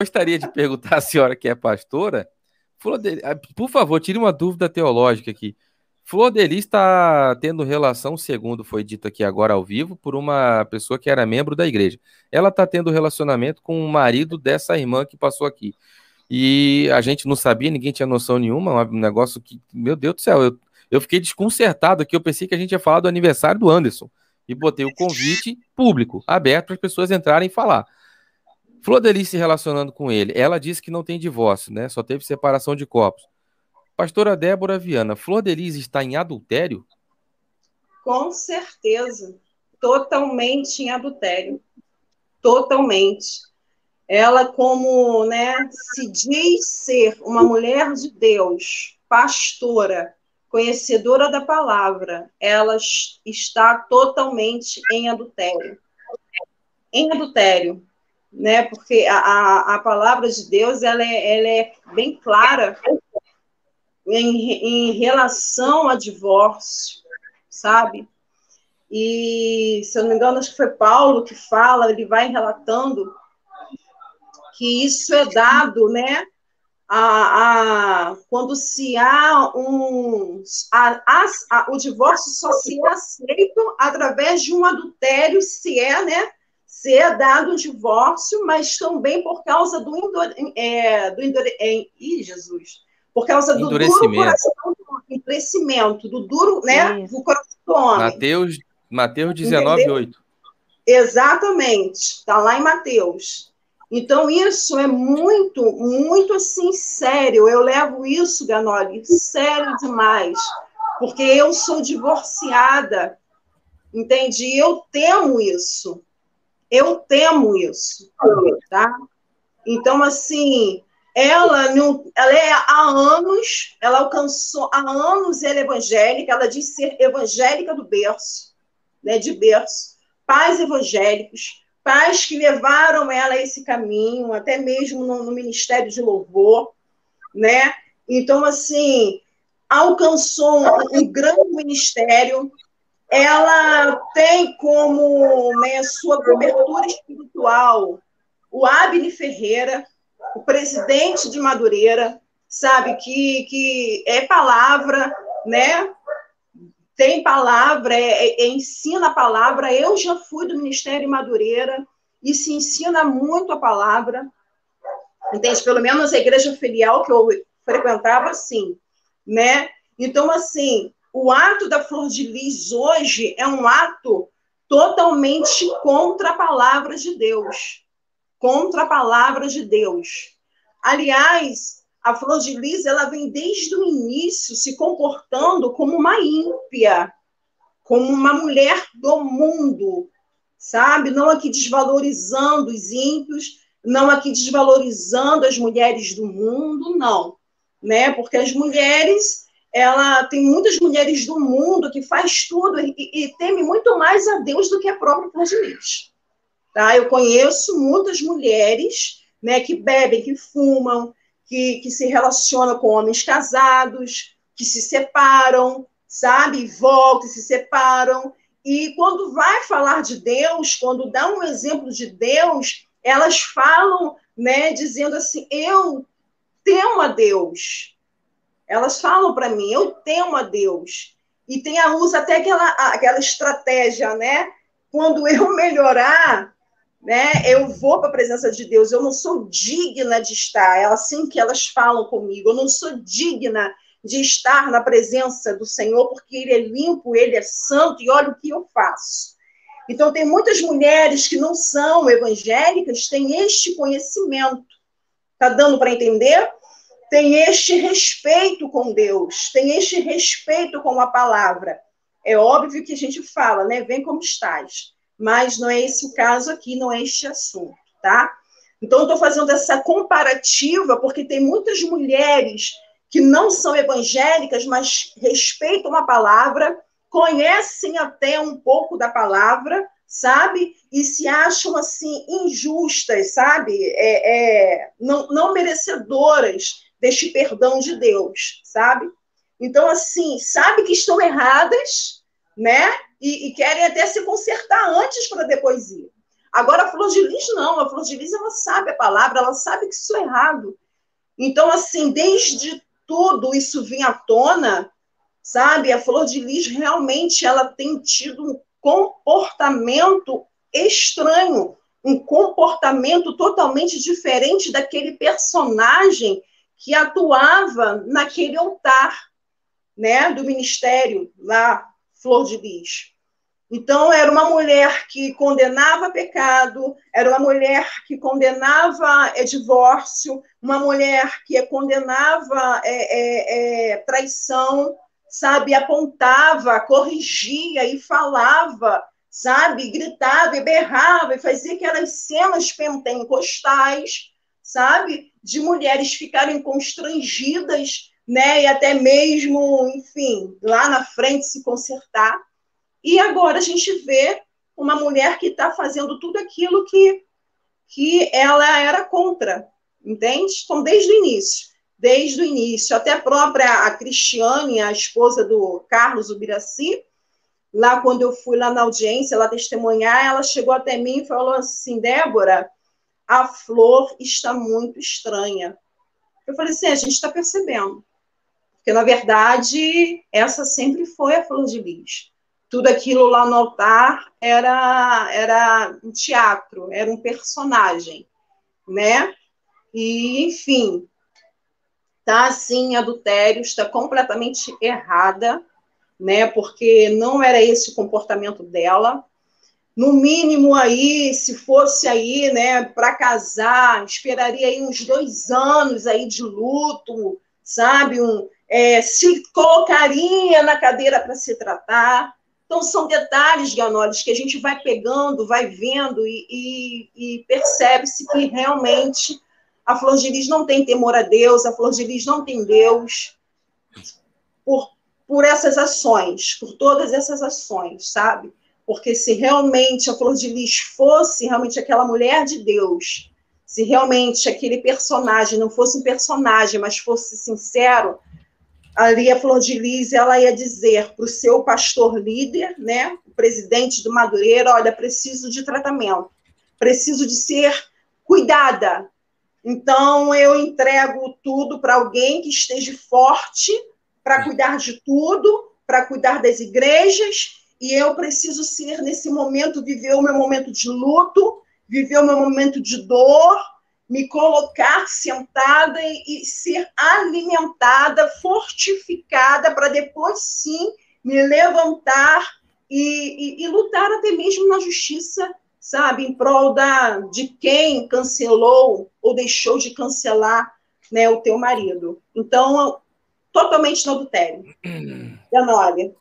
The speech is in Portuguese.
gostaria de perguntar à senhora que é pastora, ah, por favor, tire uma dúvida teológica aqui. Flor Delis está tendo relação, segundo foi dito aqui agora ao vivo, por uma pessoa que era membro da igreja. Ela está tendo relacionamento com o marido dessa irmã que passou aqui. E a gente não sabia, ninguém tinha noção nenhuma, um negócio que, meu Deus do céu, eu, eu fiquei desconcertado aqui. Eu pensei que a gente ia falar do aniversário do Anderson. E botei o convite público, aberto para as pessoas entrarem e falar. Flor Delis se relacionando com ele, ela disse que não tem divórcio, né? Só teve separação de corpos. Pastora Débora Viana, Flor Delis está em adultério? Com certeza. Totalmente em adultério. Totalmente. Ela, como né, se diz ser uma mulher de Deus, pastora, conhecedora da palavra, ela está totalmente em adultério. Em adultério, né? Porque a, a, palavra de Deus ela é, ela é bem clara em, em relação a divórcio, sabe? E, se eu não me engano, acho que foi Paulo que fala, ele vai relatando que isso é dado, né? A, a, quando se há um. A, a, o divórcio só se é aceito através de um adultério, se é, né? Se é dado um divórcio, mas também por causa do, endure, é, do endure, é, ih, Jesus, por causa do duro coração, do endurecimento, do duro, né, do coração do homem. Mateus, Mateus 19, 8. Exatamente, está lá em Mateus. Então, isso é muito, muito assim, sério. Eu levo isso, Ganoli, sério demais. Porque eu sou divorciada, entende? E eu temo isso. Eu temo isso, tá? Então, assim, ela, ela é há anos, ela alcançou, há anos ela é evangélica, ela diz ser evangélica do berço, né, de berço, pais evangélicos, pais que levaram ela a esse caminho, até mesmo no, no ministério de louvor, né? Então, assim, alcançou um, um grande ministério, ela tem como né, sua cobertura espiritual o Abne Ferreira, o presidente de Madureira, sabe, que, que é palavra, né? Tem palavra, é, é, ensina a palavra. Eu já fui do Ministério Madureira e se ensina muito a palavra. Entende? Pelo menos a igreja filial que eu frequentava, sim, né? Então, assim, o ato da Flor de Lis hoje é um ato totalmente contra a palavra de Deus contra a palavra de Deus. Aliás, a Flor de Lis ela vem desde o início se comportando como uma ímpia, como uma mulher do mundo, sabe? Não aqui desvalorizando os ímpios, não aqui desvalorizando as mulheres do mundo, não, né? Porque as mulheres, ela tem muitas mulheres do mundo que faz tudo e, e teme muito mais a Deus do que a própria Flor de Lis. Tá? Eu conheço muitas mulheres né, que bebem, que fumam, que, que se relacionam com homens casados, que se separam, sabe? Voltam e se separam. E quando vai falar de Deus, quando dá um exemplo de Deus, elas falam, né, dizendo assim: eu temo a Deus. Elas falam para mim: eu temo a Deus. E tem a usa até aquela, aquela estratégia, né? Quando eu melhorar, né? Eu vou para a presença de Deus, eu não sou digna de estar. É assim que elas falam comigo. Eu não sou digna de estar na presença do Senhor, porque Ele é limpo, Ele é santo, e olha o que eu faço. Então, tem muitas mulheres que não são evangélicas, têm este conhecimento. Está dando para entender? Tem este respeito com Deus, tem este respeito com a palavra. É óbvio que a gente fala, né? Vem como estás mas não é esse o caso aqui, não é este assunto, tá? Então, estou fazendo essa comparativa porque tem muitas mulheres que não são evangélicas, mas respeitam a palavra, conhecem até um pouco da palavra, sabe? E se acham assim injustas, sabe? É, é, não, não merecedoras deste perdão de Deus, sabe? Então, assim, sabe que estão erradas, né? E, e, querem até se consertar antes para depois ir. Agora, a Flor de Lis, não. A Flor de Lis, ela sabe a palavra, ela sabe que isso é errado. Então, assim, desde tudo isso vinha à tona, sabe? A Flor de Lis realmente ela tem tido um comportamento estranho, um comportamento totalmente diferente daquele personagem que atuava naquele altar, né, do ministério lá, Flor de Lis. Então, era uma mulher que condenava pecado, era uma mulher que condenava é, divórcio, uma mulher que condenava é, é, é, traição, sabe? Apontava, corrigia e falava, sabe? Gritava e berrava e fazia aquelas cenas pentecostais, sabe? De mulheres ficarem constrangidas, né? E até mesmo, enfim, lá na frente se consertar. E agora a gente vê uma mulher que está fazendo tudo aquilo que, que ela era contra, entende? Então, desde o início, desde o início, até a própria a Cristiane, a esposa do Carlos Ubiraci, lá quando eu fui lá na audiência, ela testemunhar, ela chegou até mim e falou assim, Débora, a flor está muito estranha. Eu falei assim, a gente está percebendo. Porque, na verdade, essa sempre foi a flor de lis tudo aquilo lá no altar era, era um teatro, era um personagem, né? E, enfim, tá assim, adultério, está completamente errada, né? Porque não era esse o comportamento dela. No mínimo aí, se fosse aí, né, para casar, esperaria aí uns dois anos aí de luto, sabe? Um, é, se colocaria na cadeira para se tratar, então, são detalhes, Ganoles, que a gente vai pegando, vai vendo e, e, e percebe-se que realmente a Flor de Lis não tem temor a Deus, a Flor de Lis não tem Deus por, por essas ações, por todas essas ações, sabe? Porque se realmente a Flor de Lis fosse realmente aquela mulher de Deus, se realmente aquele personagem não fosse um personagem, mas fosse sincero, ali a Flor de Lis, ela ia dizer para o seu pastor líder, né, o presidente do Madureira, olha, preciso de tratamento, preciso de ser cuidada. Então, eu entrego tudo para alguém que esteja forte para cuidar de tudo, para cuidar das igrejas, e eu preciso ser, nesse momento, viver o meu momento de luto, viver o meu momento de dor, me colocar sentada e, e ser alimentada, fortificada, para depois sim me levantar e, e, e, lutar até mesmo na justiça, sabe, em prol da, de quem cancelou ou deixou de cancelar né, o teu marido. Então, totalmente no adultério. Danólia.